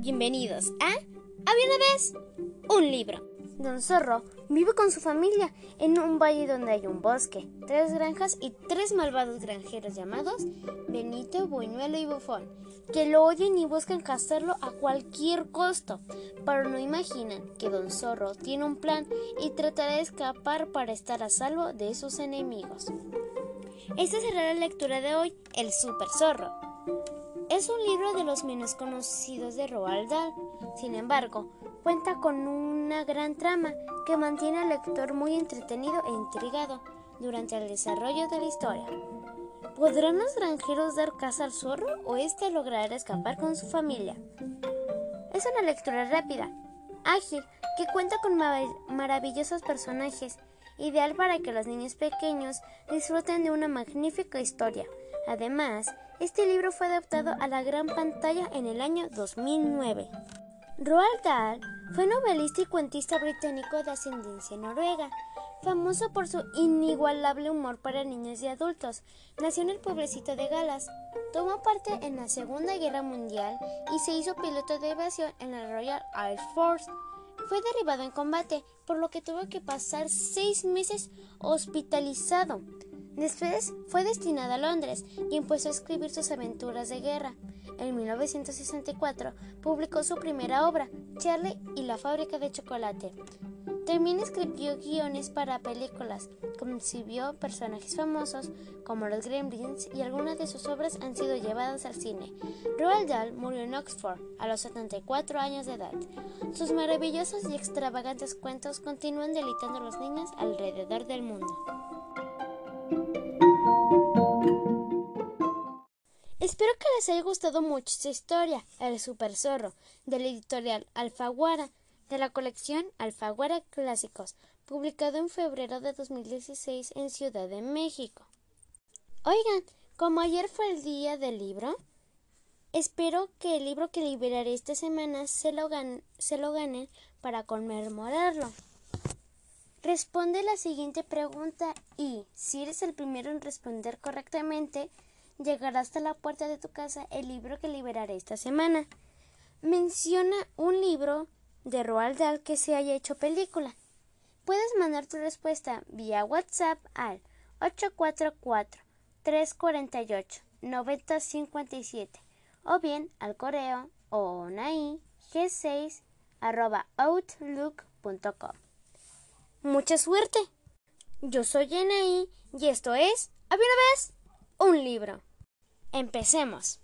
Bienvenidos a Había una vez un libro. Don Zorro vive con su familia en un valle donde hay un bosque, tres granjas y tres malvados granjeros llamados Benito, Buñuelo y Bufón, que lo oyen y buscan cazarlo a cualquier costo, pero no imaginan que Don Zorro tiene un plan y tratará de escapar para estar a salvo de sus enemigos. Esta será la lectura de hoy, El Super Zorro. Es un libro de los menos conocidos de Roald Dahl. Sin embargo, cuenta con una gran trama que mantiene al lector muy entretenido e intrigado durante el desarrollo de la historia. ¿Podrán los granjeros dar caza al zorro o éste logrará escapar con su familia? Es una lectura rápida, ágil, que cuenta con maravillosos personajes, ideal para que los niños pequeños disfruten de una magnífica historia. Además, este libro fue adaptado a la gran pantalla en el año 2009. Roald Dahl fue novelista y cuentista británico de ascendencia noruega, famoso por su inigualable humor para niños y adultos. Nació en el pueblecito de Galas, tomó parte en la Segunda Guerra Mundial y se hizo piloto de aviación en la Royal Air Force. Fue derribado en combate, por lo que tuvo que pasar seis meses hospitalizado. Después fue destinado a Londres y empezó a escribir sus aventuras de guerra. En 1964 publicó su primera obra, Charlie y la fábrica de chocolate. También escribió guiones para películas, concibió personajes famosos como los Gremlins y algunas de sus obras han sido llevadas al cine. Roald Dahl murió en Oxford a los 74 años de edad. Sus maravillosos y extravagantes cuentos continúan deleitando a los niños alrededor del mundo. Espero que les haya gustado mucho esta historia, El Super Zorro, de la editorial Alfaguara, de la colección Alfaguara Clásicos, publicado en febrero de 2016 en Ciudad de México. Oigan, como ayer fue el día del libro, espero que el libro que liberaré esta semana se lo, se lo ganen para conmemorarlo. Responde la siguiente pregunta y, si eres el primero en responder correctamente, llegará hasta la puerta de tu casa el libro que liberaré esta semana. Menciona un libro de Roald Dahl que se haya hecho película. Puedes mandar tu respuesta vía WhatsApp al 844-348-9057 o bien al correo onai g6 outlook.com. Mucha suerte. Yo soy Anaí y esto es Había una vez un libro. Empecemos.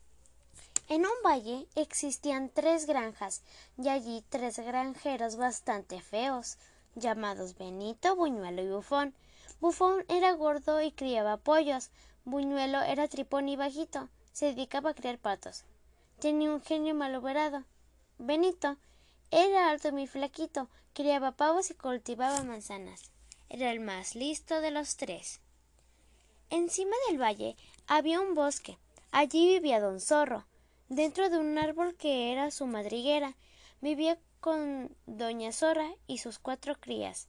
En un valle existían tres granjas y allí tres granjeros bastante feos, llamados Benito, Buñuelo y Bufón. Bufón era gordo y criaba pollos. Buñuelo era tripón y bajito, se dedicaba a criar patos. Tenía un genio malogrado. Benito era alto y muy flaquito, criaba pavos y cultivaba manzanas. Era el más listo de los tres. Encima del valle había un bosque Allí vivía don Zorro, dentro de un árbol que era su madriguera. Vivía con doña Zorra y sus cuatro crías.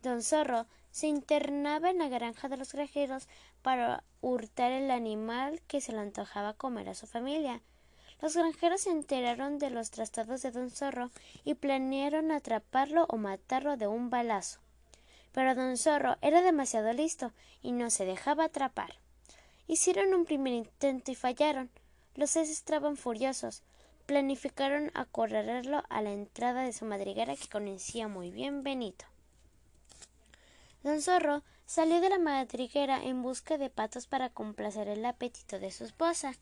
Don Zorro se internaba en la granja de los granjeros para hurtar el animal que se le antojaba comer a su familia. Los granjeros se enteraron de los trastados de don Zorro y planearon atraparlo o matarlo de un balazo. Pero don Zorro era demasiado listo y no se dejaba atrapar. Hicieron un primer intento y fallaron. Los seis estaban furiosos. Planificaron acorralarlo a la entrada de su madriguera que conocía muy bien Benito. Don Zorro salió de la madriguera en busca de patos para complacer el apetito de su esposa.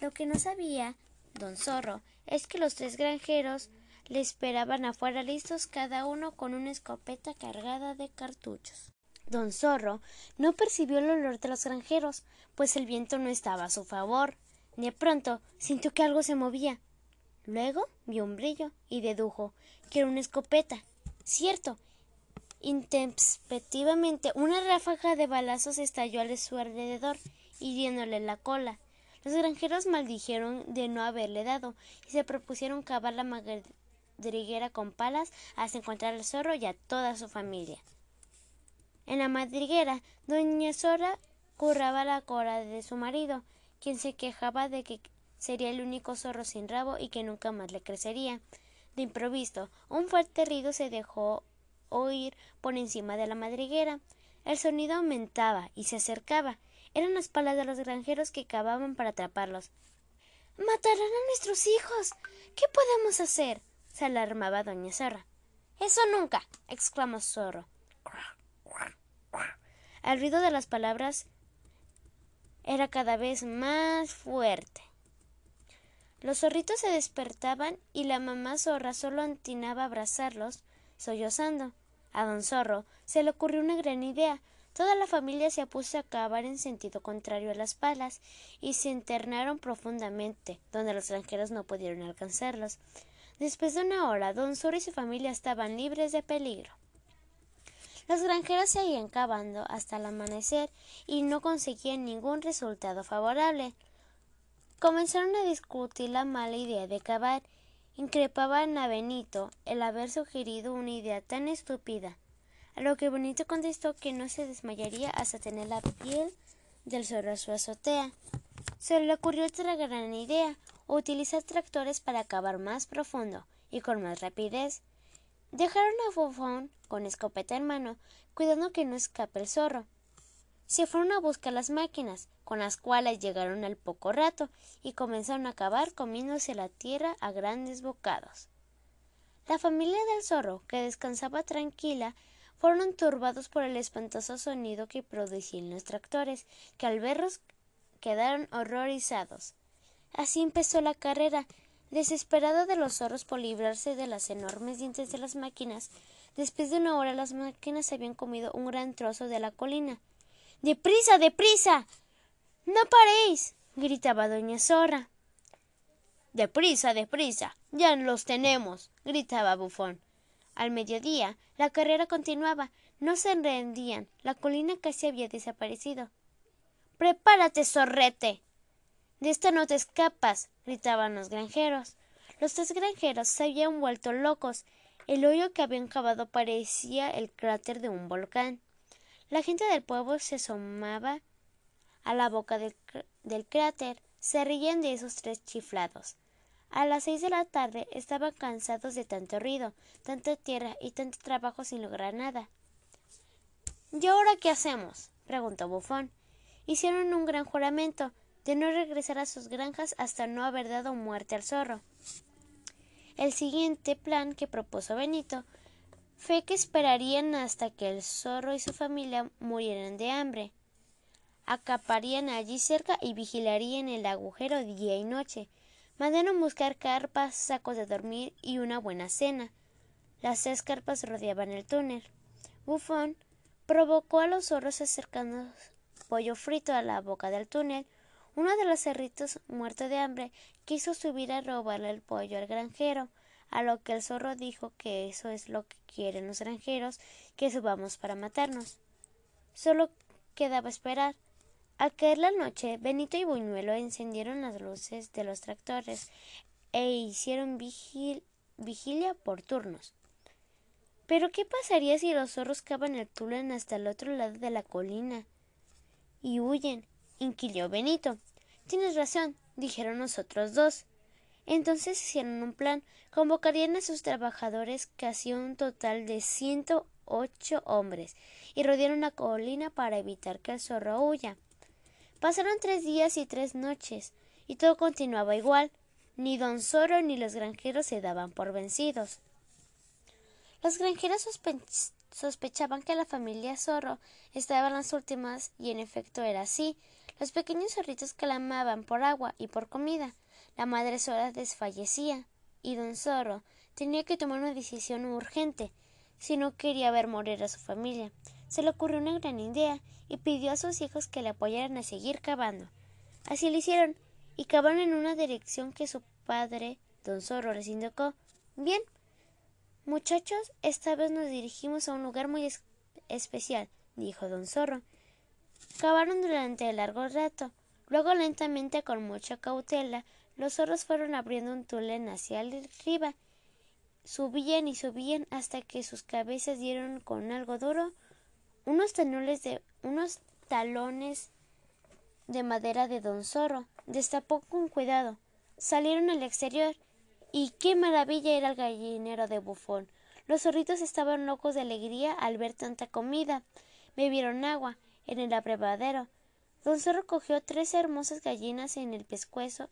Lo que no sabía Don Zorro es que los tres granjeros le esperaban afuera listos cada uno con una escopeta cargada de cartuchos. Don Zorro no percibió el olor de los granjeros, pues el viento no estaba a su favor. De pronto sintió que algo se movía. Luego vio un brillo y dedujo que era una escopeta. Cierto. Intempestivamente una ráfaga de balazos estalló a su alrededor, hiriéndole la cola. Los granjeros maldijeron de no haberle dado y se propusieron cavar la madriguera con palas hasta encontrar al zorro y a toda su familia. En la madriguera, doña Sora curraba la cola de su marido, quien se quejaba de que sería el único zorro sin rabo y que nunca más le crecería. De improviso, un fuerte ruido se dejó oír por encima de la madriguera. El sonido aumentaba y se acercaba. Eran las palas de los granjeros que cavaban para atraparlos. Matarán a nuestros hijos. ¿Qué podemos hacer? se alarmaba doña Zorra. Eso nunca. exclamó Zorro. El ruido de las palabras era cada vez más fuerte. Los zorritos se despertaban y la mamá zorra solo antinaba a abrazarlos, sollozando. A don Zorro se le ocurrió una gran idea. Toda la familia se puso a cavar en sentido contrario a las palas y se internaron profundamente, donde los granjeros no pudieron alcanzarlos. Después de una hora, don Zorro y su familia estaban libres de peligro. Los granjeros seguían cavando hasta el amanecer y no conseguían ningún resultado favorable. Comenzaron a discutir la mala idea de cavar. Increpaban a Benito el haber sugerido una idea tan estúpida. A lo que Benito contestó que no se desmayaría hasta tener la piel del zorro a su azotea. Se le ocurrió otra gran idea, utilizar tractores para cavar más profundo y con más rapidez. Dejaron a Bufón con escopeta en mano, cuidando que no escape el zorro. Se fueron a buscar las máquinas, con las cuales llegaron al poco rato, y comenzaron a cavar comiéndose la tierra a grandes bocados. La familia del zorro, que descansaba tranquila, fueron turbados por el espantoso sonido que producían los tractores, que al verlos quedaron horrorizados. Así empezó la carrera, Desesperado de los zorros por librarse de las enormes dientes de las máquinas, después de una hora las máquinas habían comido un gran trozo de la colina. ¡Deprisa, deprisa! ¡No paréis! gritaba doña Zorra. Deprisa, deprisa. Ya los tenemos. gritaba Bufón. Al mediodía la carrera continuaba. No se rendían. La colina casi había desaparecido. Prepárate, zorrete. De esta no te escapas, gritaban los granjeros. Los tres granjeros se habían vuelto locos. El hoyo que habían cavado parecía el cráter de un volcán. La gente del pueblo se asomaba a la boca del, del cráter. Se reían de esos tres chiflados. A las seis de la tarde estaban cansados de tanto ruido, tanta tierra y tanto trabajo sin lograr nada. ¿Y ahora qué hacemos? preguntó Bufón. Hicieron un gran juramento de no regresar a sus granjas hasta no haber dado muerte al zorro. El siguiente plan que propuso Benito fue que esperarían hasta que el zorro y su familia murieran de hambre. Acaparían allí cerca y vigilarían el agujero día y noche. Mandaron buscar carpas, sacos de dormir y una buena cena. Las seis carpas rodeaban el túnel. Bufón provocó a los zorros acercando pollo frito a la boca del túnel, uno de los cerritos, muerto de hambre, quiso subir a robarle el pollo al granjero, a lo que el zorro dijo que eso es lo que quieren los granjeros, que subamos para matarnos. Solo quedaba esperar. Al caer la noche, Benito y Buñuelo encendieron las luces de los tractores e hicieron vigilia por turnos. Pero ¿qué pasaría si los zorros cavan el túnel hasta el otro lado de la colina? Y huyen, inquirió Benito. Tienes razón, dijeron los otros dos. Entonces hicieron un plan. Convocarían a sus trabajadores, casi un total de ciento ocho hombres, y rodearon la colina para evitar que el zorro huya. Pasaron tres días y tres noches, y todo continuaba igual. Ni don Zorro ni los granjeros se daban por vencidos. Los granjeros sospechaban que la familia Zorro estaba en las últimas, y en efecto era así. Los pequeños zorritos clamaban por agua y por comida. La madre Zorra desfallecía, y don Zorro tenía que tomar una decisión urgente, si no quería ver morir a su familia. Se le ocurrió una gran idea y pidió a sus hijos que le apoyaran a seguir cavando. Así lo hicieron, y cavaron en una dirección que su padre, don Zorro, les indicó. Bien, muchachos, esta vez nos dirigimos a un lugar muy especial, dijo don Zorro. Cavaron durante largo rato. Luego, lentamente, con mucha cautela, los zorros fueron abriendo un túnel hacia arriba. Subían y subían hasta que sus cabezas dieron con algo duro unos talones de unos talones de madera de don Zorro. Destapó con cuidado. salieron al exterior y qué maravilla era el gallinero de bufón. Los zorritos estaban locos de alegría al ver tanta comida. Bebieron agua en el abrevadero. Don Zorro cogió tres hermosas gallinas en el pescuezo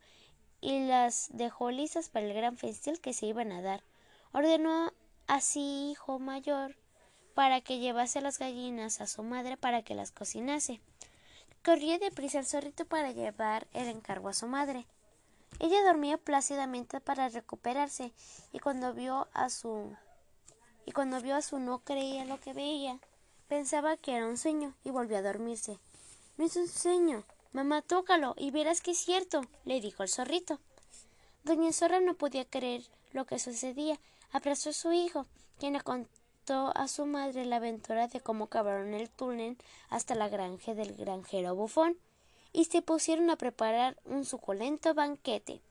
y las dejó listas para el gran festín que se iban a dar. Ordenó a su hijo mayor para que llevase las gallinas a su madre para que las cocinase. Corría deprisa el zorrito para llevar el encargo a su madre. Ella dormía plácidamente para recuperarse y cuando vio a su y cuando vio a su no creía lo que veía. Pensaba que era un sueño y volvió a dormirse. No es un sueño. Mamá, tócalo y verás que es cierto, le dijo el zorrito. Doña Zorra no podía creer lo que sucedía. Abrazó a su hijo, quien a su madre la aventura de cómo cavaron el túnel hasta la granja del granjero bufón y se pusieron a preparar un suculento banquete.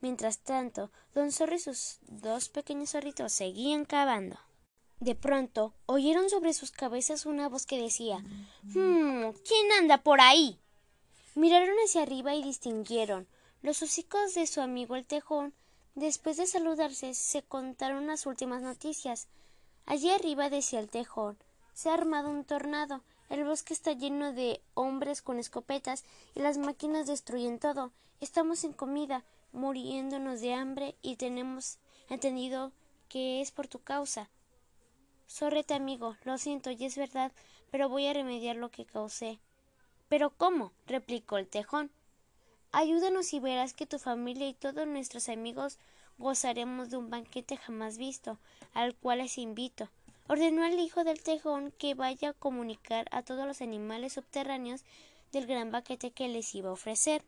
Mientras tanto, don Zorro y sus dos pequeños zorritos seguían cavando. De pronto oyeron sobre sus cabezas una voz que decía Hmm. ¿Quién anda por ahí? Miraron hacia arriba y distinguieron los hocicos de su amigo el tejón. Después de saludarse, se contaron las últimas noticias. Allí arriba decía el tejón se ha armado un tornado. El bosque está lleno de hombres con escopetas y las máquinas destruyen todo. Estamos sin comida, muriéndonos de hambre y tenemos entendido que es por tu causa. Sorrete, amigo, lo siento, y es verdad, pero voy a remediar lo que causé. ¿Pero cómo? replicó el tejón. Ayúdanos y verás que tu familia y todos nuestros amigos gozaremos de un banquete jamás visto, al cual les invito. Ordenó al hijo del tejón que vaya a comunicar a todos los animales subterráneos del gran banquete que les iba a ofrecer.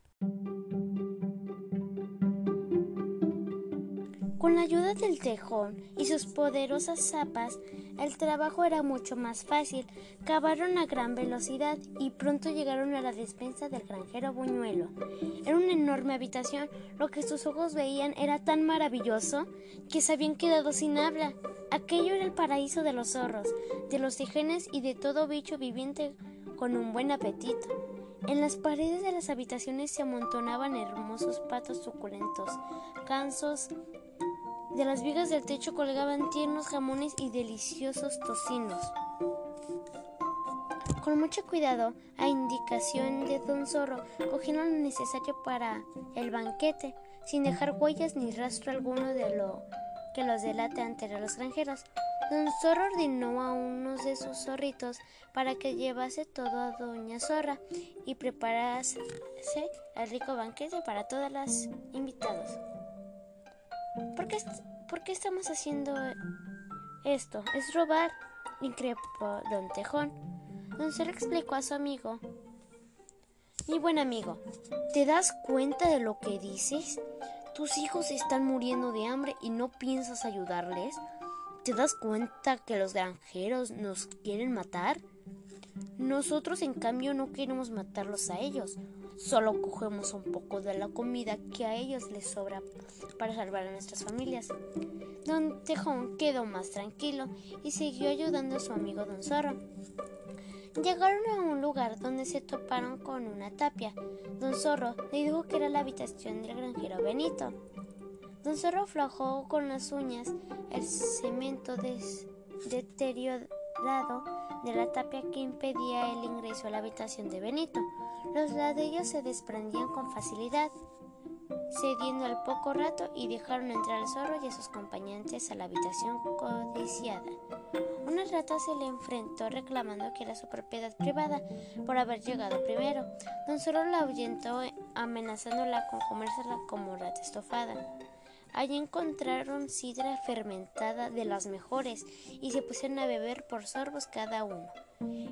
Con la ayuda del tejón y sus poderosas zapas, el trabajo era mucho más fácil. Cavaron a gran velocidad y pronto llegaron a la despensa del granjero Buñuelo. Era una enorme habitación. Lo que sus ojos veían era tan maravilloso que se habían quedado sin habla. Aquello era el paraíso de los zorros, de los tijenes y de todo bicho viviente con un buen apetito. En las paredes de las habitaciones se amontonaban hermosos patos suculentos, gansos, de las vigas del techo colgaban tiernos jamones y deliciosos tocinos. Con mucho cuidado, a indicación de don Zorro, cogieron lo necesario para el banquete, sin dejar huellas ni rastro alguno de lo que los delate ante los granjeros. Don Zorro ordenó a uno de sus zorritos para que llevase todo a Doña Zorra y preparase el rico banquete para todas las invitados. ¿Por qué, ¿Por qué estamos haciendo esto? Es robar, increpó don Tejón. Don Zorro explicó a su amigo. Mi buen amigo, ¿te das cuenta de lo que dices? Tus hijos están muriendo de hambre y no piensas ayudarles. ¿Te das cuenta que los granjeros nos quieren matar? Nosotros, en cambio, no queremos matarlos a ellos. Solo cogemos un poco de la comida que a ellos les sobra para salvar a nuestras familias. Don Tejón quedó más tranquilo y siguió ayudando a su amigo Don Zorro. Llegaron a un lugar donde se toparon con una tapia. Don Zorro le dijo que era la habitación del granjero Benito. Don Zorro aflojó con las uñas el cemento deteriorado de la tapia que impedía el ingreso a la habitación de Benito. Los ladrillos se desprendían con facilidad, cediendo al poco rato y dejaron entrar al zorro y a sus acompañantes a la habitación codiciada. Una rata se le enfrentó reclamando que era su propiedad privada por haber llegado primero. Don Zorro la ahuyentó amenazándola con comérsela como rata estofada. Allí encontraron sidra fermentada de las mejores y se pusieron a beber por sorbos cada uno.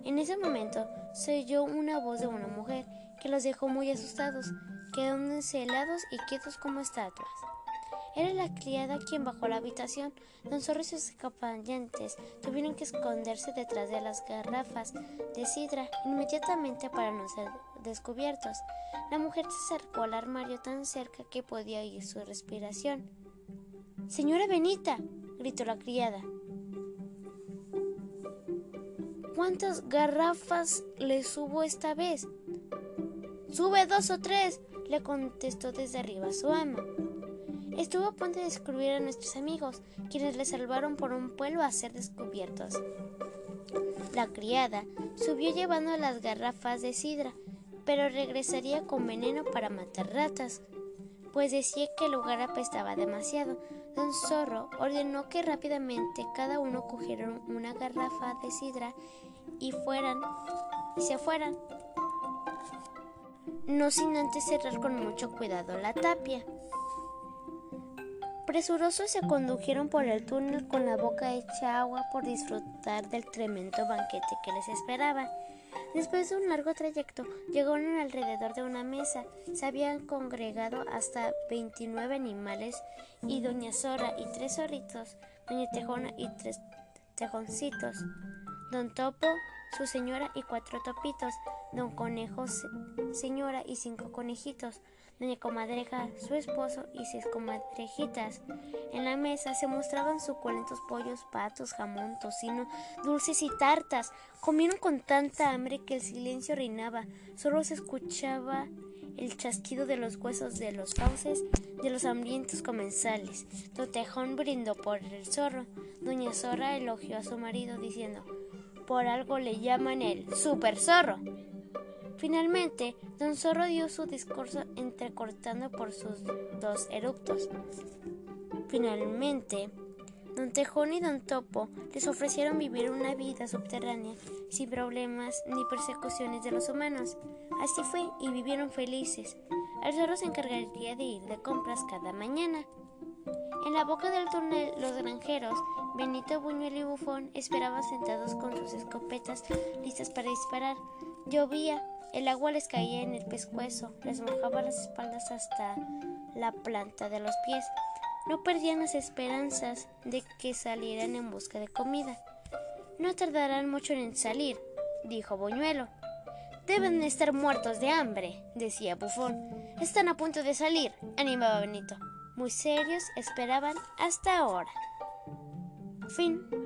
En ese momento se oyó una voz de una mujer que los dejó muy asustados, quedándose helados y quietos como estatuas. Era la criada quien bajó la habitación. Don Zorro y sus acompañantes tuvieron que esconderse detrás de las garrafas de sidra inmediatamente para no ser descubiertos. La mujer se acercó al armario tan cerca que podía oír su respiración. Señora Benita, gritó la criada. ¿Cuántas garrafas le subo esta vez? Sube dos o tres, le contestó desde arriba su ama. Estuvo a punto de descubrir a nuestros amigos, quienes le salvaron por un pueblo a ser descubiertos. La criada subió llevando las garrafas de sidra, pero regresaría con veneno para matar ratas, pues decía que el lugar apestaba demasiado. Don Zorro ordenó que rápidamente cada uno cogiera una garrafa de sidra y fueran y se fueran, no sin antes cerrar con mucho cuidado la tapia. Presurosos se condujeron por el túnel con la boca hecha agua por disfrutar del tremendo banquete que les esperaba. Después de un largo trayecto, llegaron alrededor de una mesa. Se habían congregado hasta 29 animales y Doña Zora y tres zorritos, Doña Tejona y tres tejoncitos, Don Topo, su señora y cuatro topitos, Don Conejo, señora y cinco conejitos, doña comadreja, su esposo y seis comadrejitas. En la mesa se mostraban suculentos pollos, patos, jamón, tocino, dulces y tartas. Comieron con tanta hambre que el silencio reinaba. Solo se escuchaba el chasquido de los huesos de los fauces de los hambrientos comensales. Totejón brindó por el zorro. Doña Zorra elogió a su marido diciendo, por algo le llaman el super zorro. Finalmente, don Zorro dio su discurso entrecortando por sus dos eruptos. Finalmente, don Tejón y don Topo les ofrecieron vivir una vida subterránea sin problemas ni persecuciones de los humanos. Así fue y vivieron felices. El zorro se encargaría de ir de compras cada mañana. En la boca del túnel, los granjeros, Benito, Buñuelo y Bufón, esperaban sentados con sus escopetas listas para disparar. Llovía, el agua les caía en el pescuezo, les mojaba las espaldas hasta la planta de los pies. No perdían las esperanzas de que salieran en busca de comida. No tardarán mucho en salir, dijo Buñuelo. Deben estar muertos de hambre, decía Bufón. Están a punto de salir, animaba Benito muy serios esperaban hasta ahora. Fin.